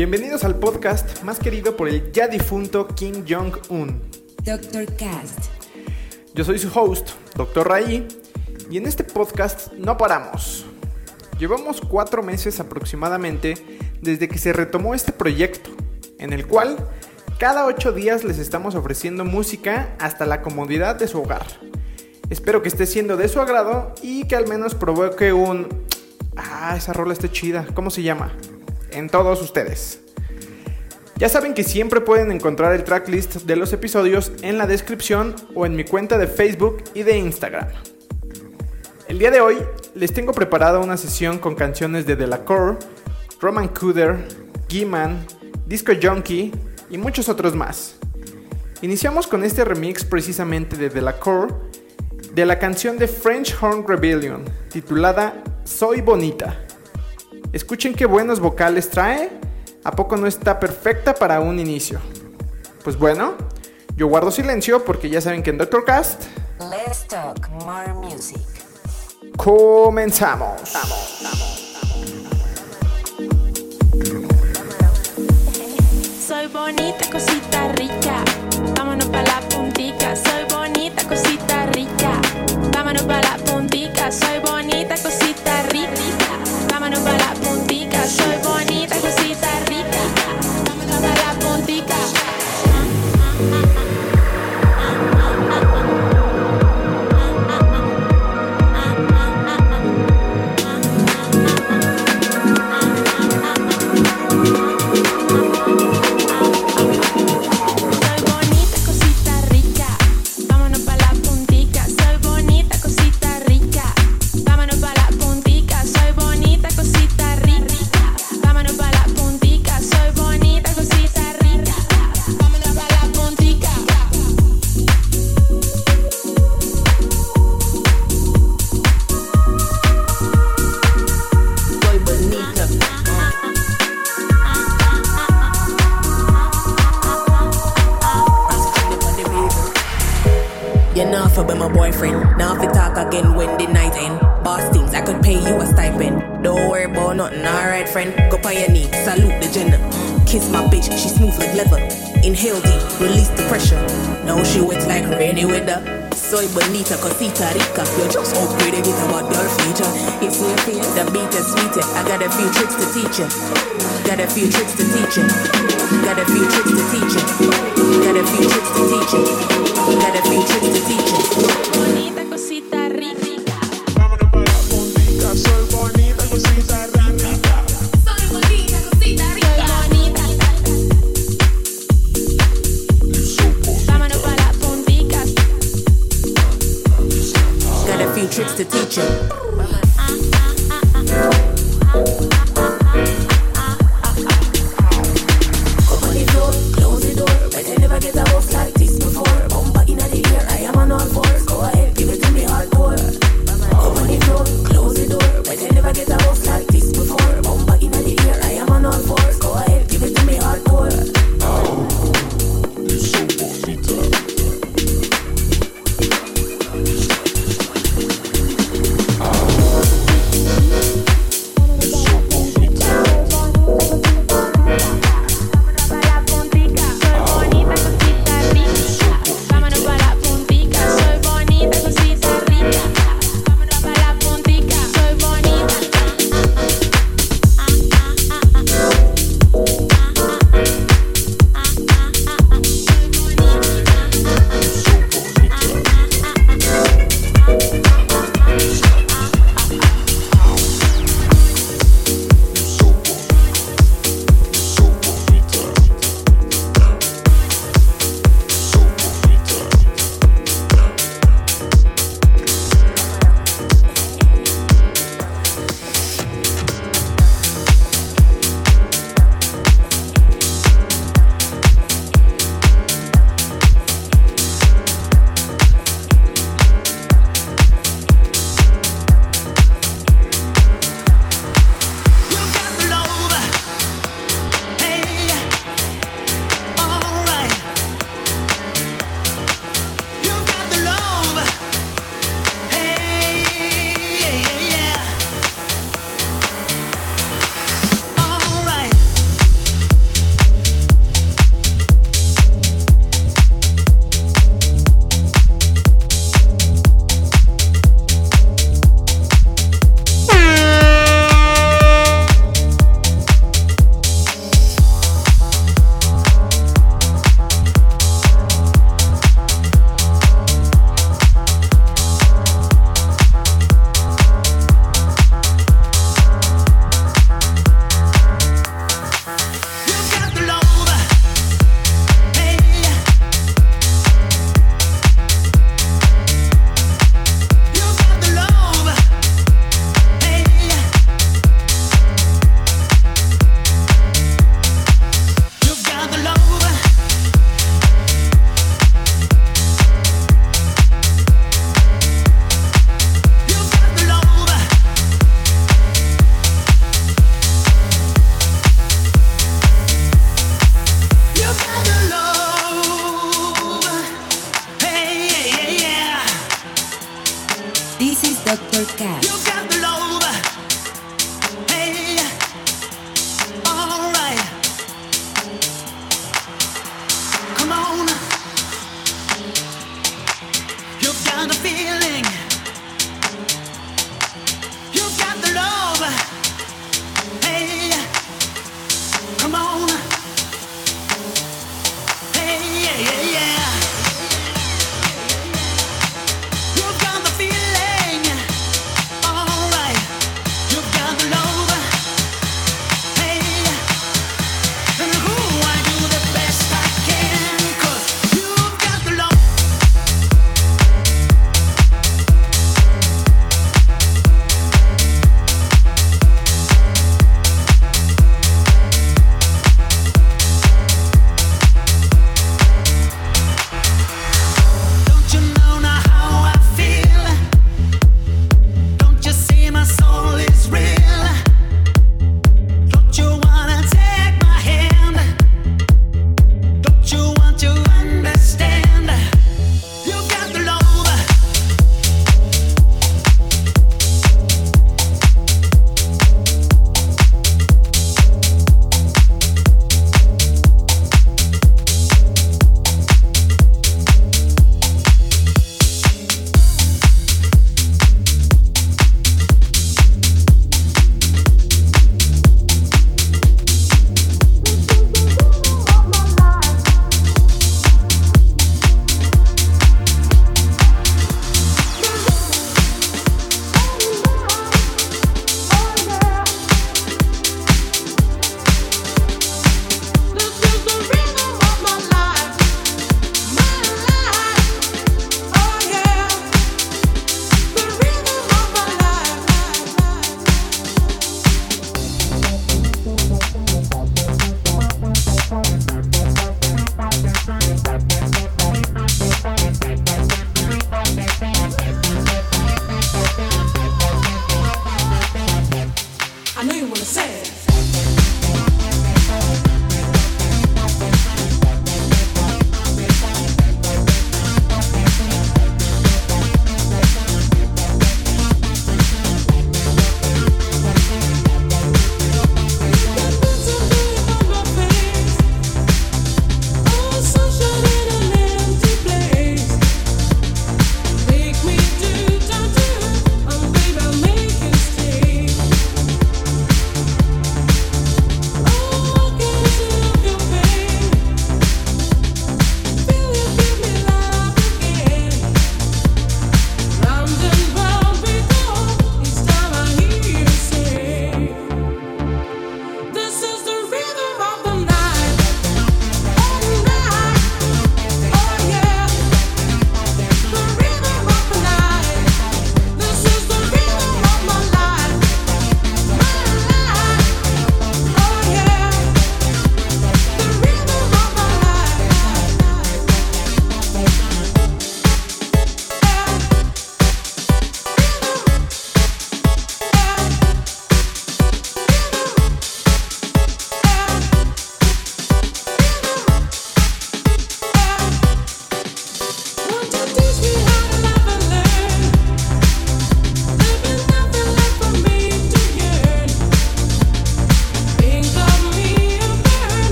Bienvenidos al podcast más querido por el ya difunto Kim Jong-un. Dr. Cast. Yo soy su host, Dr. Ray, y en este podcast no paramos. Llevamos cuatro meses aproximadamente desde que se retomó este proyecto, en el cual cada ocho días les estamos ofreciendo música hasta la comodidad de su hogar. Espero que esté siendo de su agrado y que al menos provoque un... Ah, esa rola está chida. ¿Cómo se llama? En todos ustedes. Ya saben que siempre pueden encontrar el tracklist de los episodios en la descripción o en mi cuenta de Facebook y de Instagram. El día de hoy les tengo preparada una sesión con canciones de Delacour, Roman Cooder, Giman, Disco Junkie y muchos otros más. Iniciamos con este remix precisamente de Delacour de la canción de French Horn Rebellion titulada Soy Bonita. Escuchen qué buenos vocales trae. ¿A poco no está perfecta para un inicio? Pues bueno, yo guardo silencio porque ya saben que en Doctor Cast Let's talk more music. comenzamos. Soy bonita, cosita rica. Vámonos pa' la puntica. Soy bonita, cosita rica. Vámonos pa' la puntica. Soy bonita, smooth. Inhale deep, release the pressure. Now she wet like rainy weather. Soy bonita, cosita rica. You just upgraded with a model feature. It's your the beat is sweeter. I got a few tricks to teach you. Got a few tricks to teach you. Got a few tricks to teach you. Got a few tricks to teach you. Got a few tricks to teach you.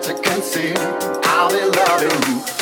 to conceal. I'll be loving you.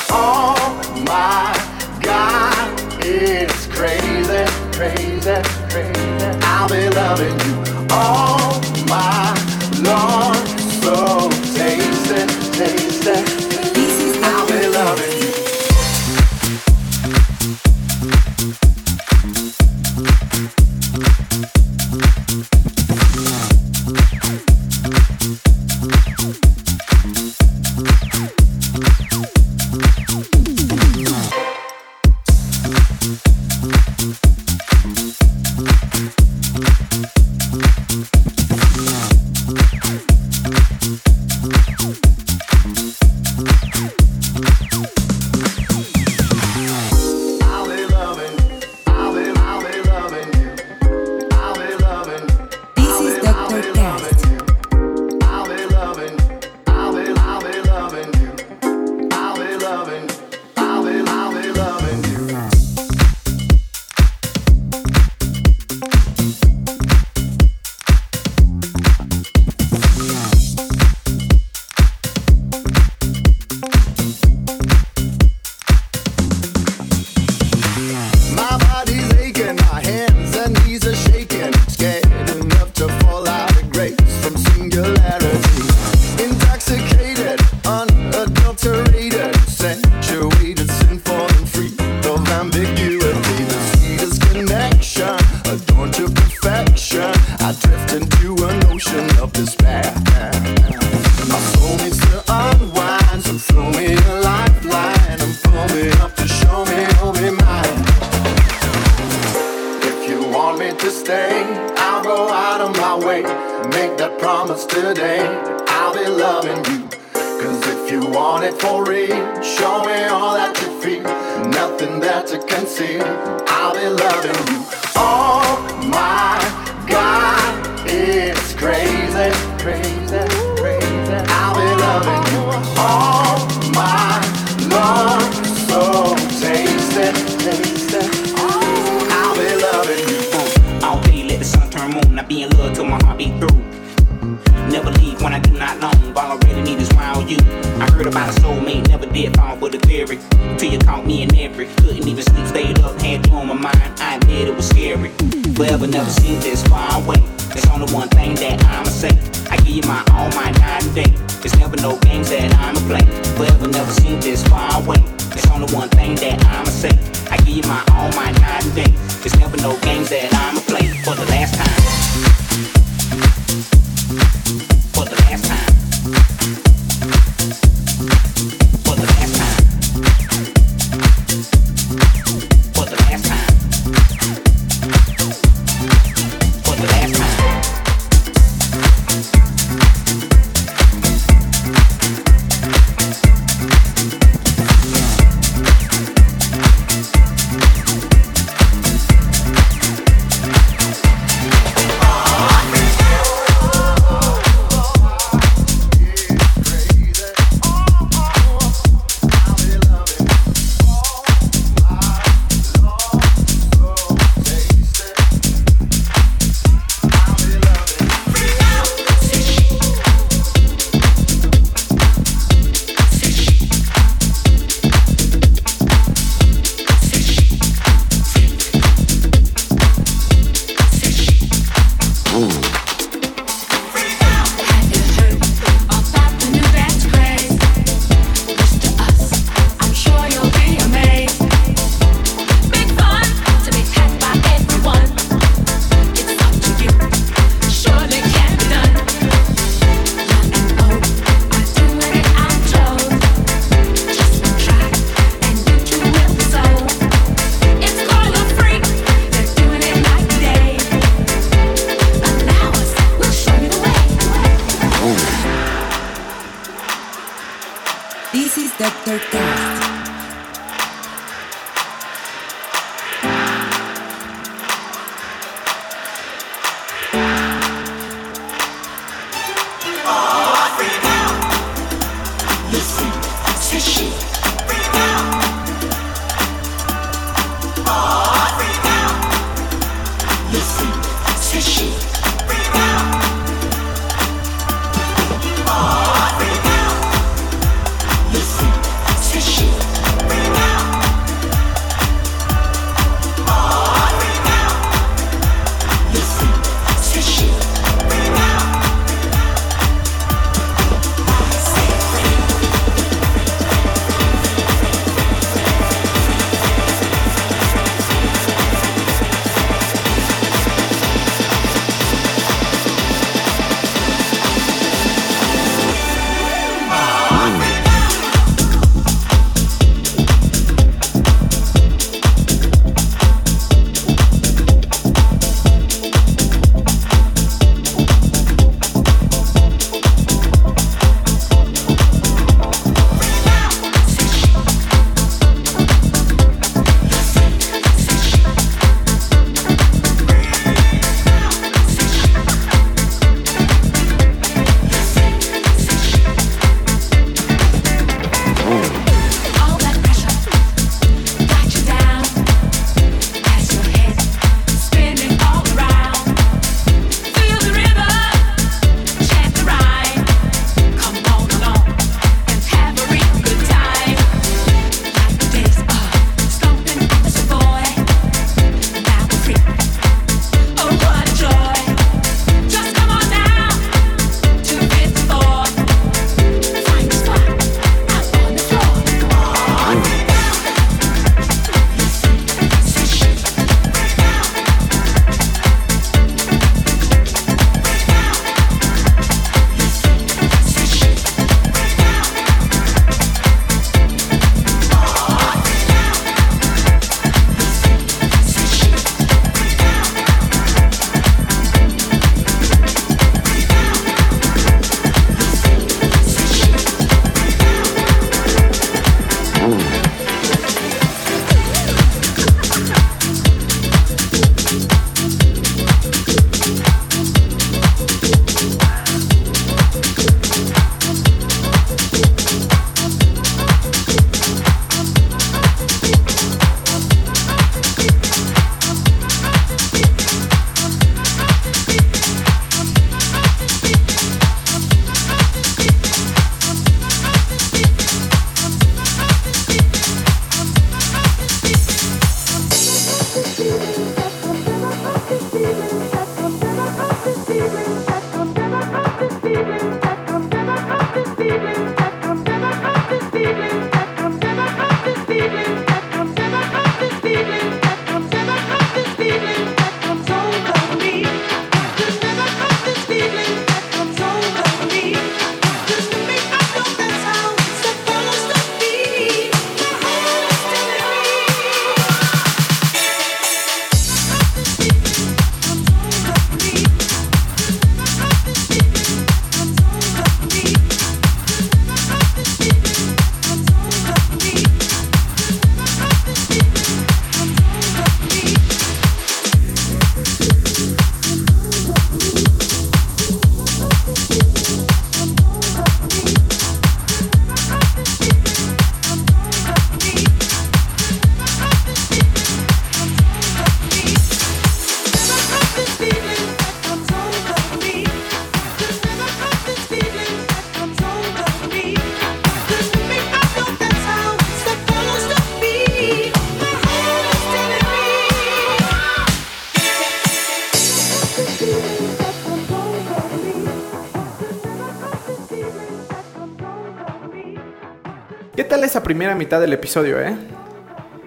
Primera mitad del episodio, eh?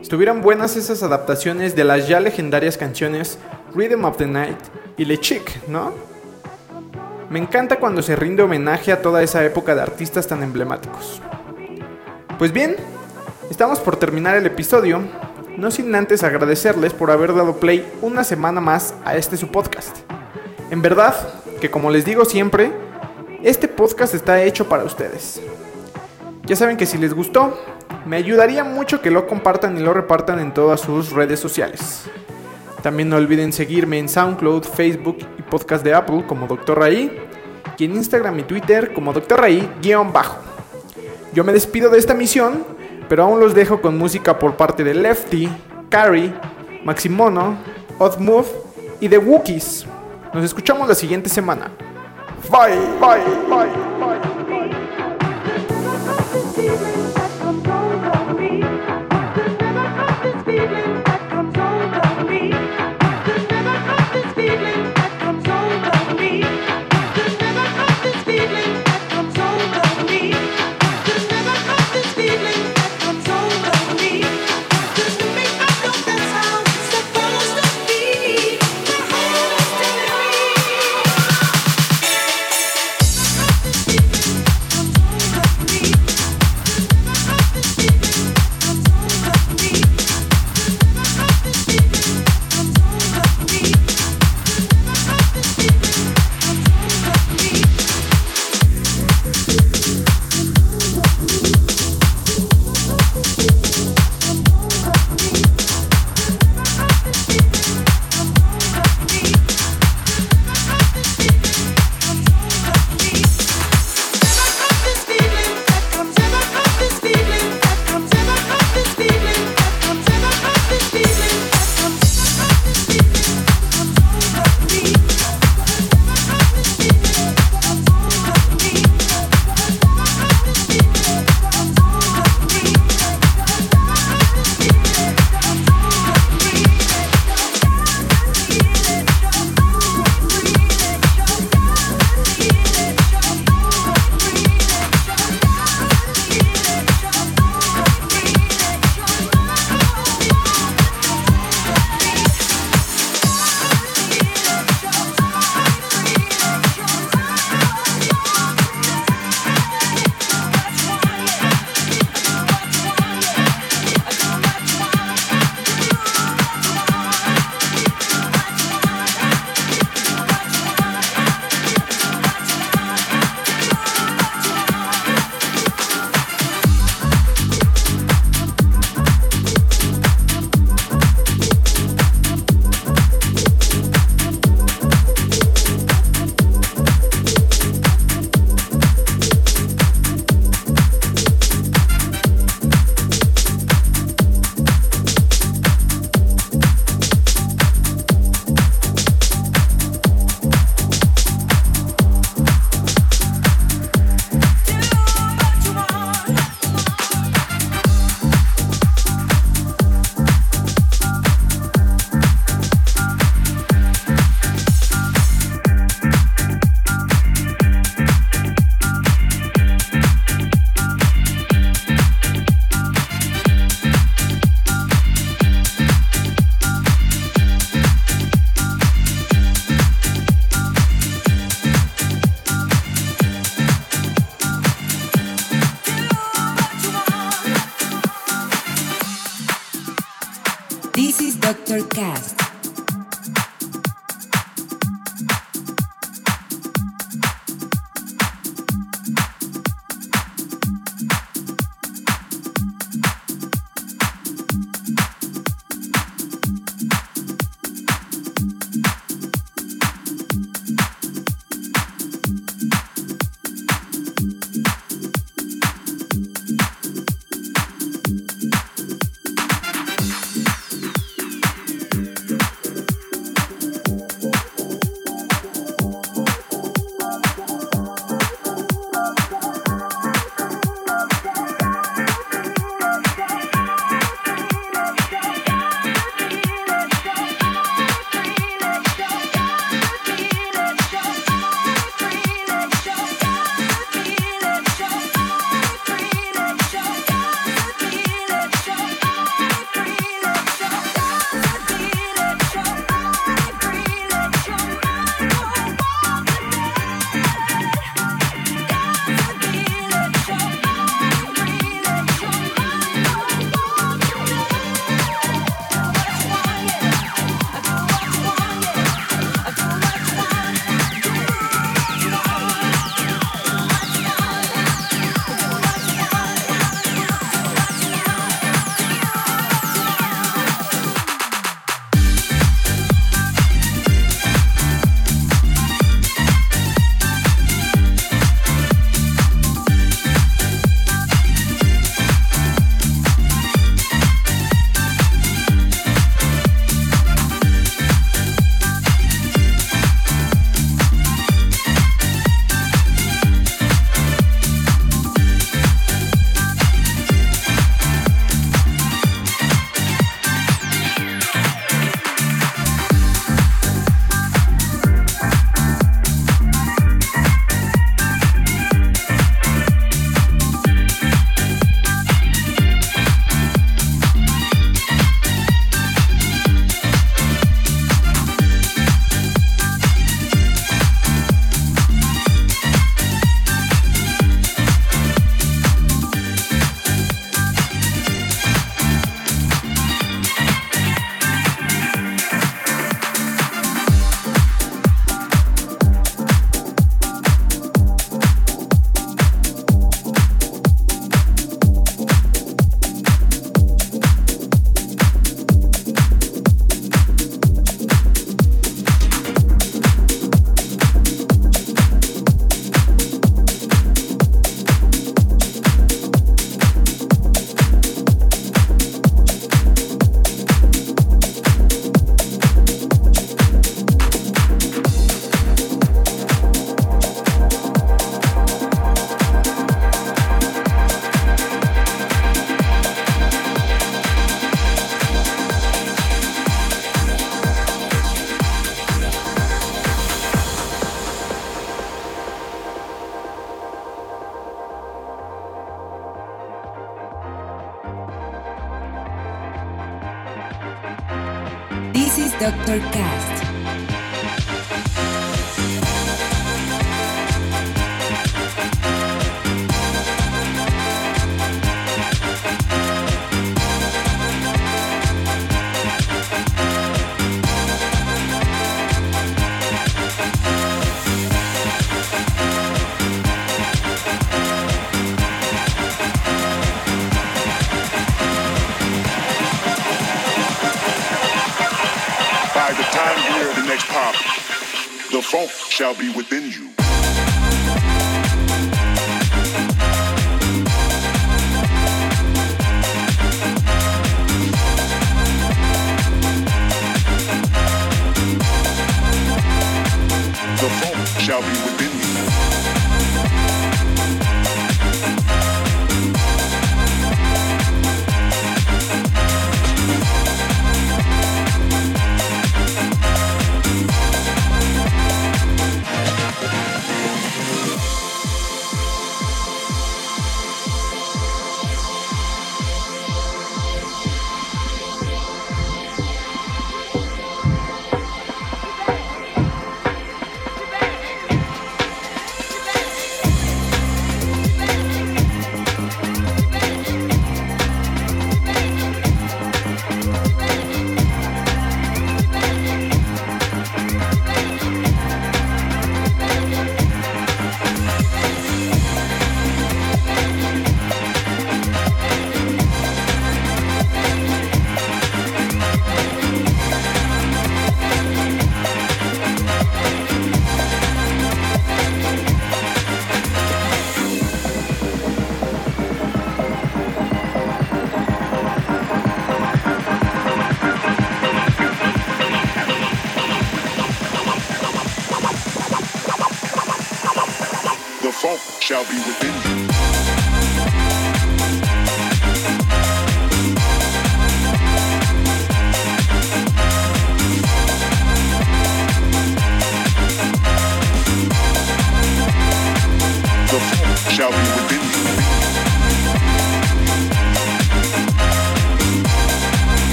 Estuvieron buenas esas adaptaciones de las ya legendarias canciones Rhythm of the Night y Le Chic, ¿no? Me encanta cuando se rinde homenaje a toda esa época de artistas tan emblemáticos. Pues bien, estamos por terminar el episodio, no sin antes agradecerles por haber dado play una semana más a este su podcast. En verdad, que como les digo siempre, este podcast está hecho para ustedes. Ya saben que si les gustó, me ayudaría mucho que lo compartan y lo repartan en todas sus redes sociales. También no olviden seguirme en SoundCloud, Facebook y podcast de Apple como Dr. Raí y en Instagram y Twitter como Dr. Raí-bajo. Yo me despido de esta misión, pero aún los dejo con música por parte de Lefty, Carrie, Maximono, Odd Move y The Wookiees. Nos escuchamos la siguiente semana. Bye, bye, bye, bye.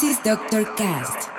This is Dr. Cast.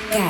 Cast.